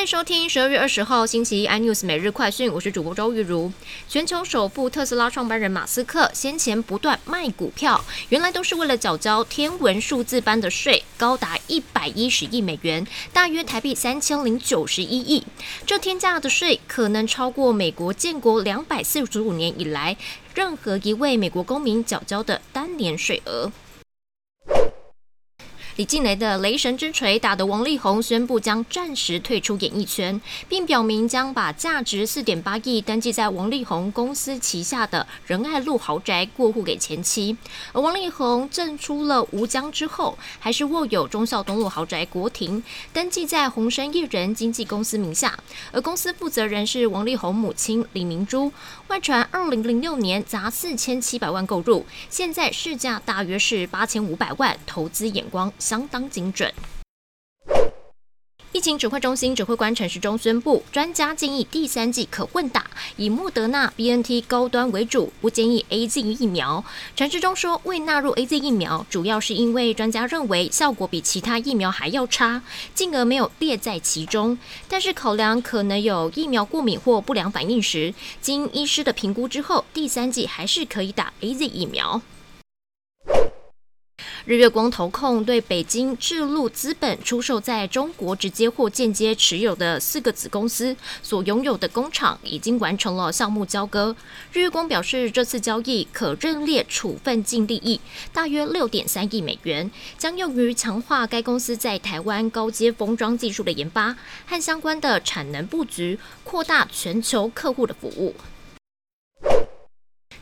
欢迎收听十二月二十号星期一 iNews 每日快讯，我是主播周玉如。全球首富特斯拉创办人马斯克先前不断卖股票，原来都是为了缴交天文数字般的税，高达一百一十亿美元，大约台币三千零九十一亿。这天价的税可能超过美国建国两百四十五年以来任何一位美国公民缴交的单年税额。李静蕾的雷神之锤打得王力宏宣布将暂时退出演艺圈，并表明将把价值四点八亿登记在王力宏公司旗下的仁爱路豪宅过户给前妻。而王力宏证出了吴江之后，还是握有忠孝东路豪宅国庭，登记在红生艺人经纪公司名下。而公司负责人是王力宏母亲李明珠。外传二零零六年砸四千七百万购入，现在市价大约是八千五百万，投资眼光。相当精准。疫情指挥中心指挥官陈时中宣布，专家建议第三季可混打，以莫德纳、B N T 高端为主，不建议 A Z 疫苗。陈时中说，未纳入 A Z 疫苗，主要是因为专家认为效果比其他疫苗还要差，进而没有列在其中。但是考量可能有疫苗过敏或不良反应时，经医师的评估之后，第三季还是可以打 A Z 疫苗。日月光投控对北京智路资本出售在中国直接或间接持有的四个子公司所拥有的工厂，已经完成了项目交割。日月光表示，这次交易可认列处分净利益，大约六点三亿美元，将用于强化该公司在台湾高阶封装技术的研发和相关的产能布局，扩大全球客户的服务。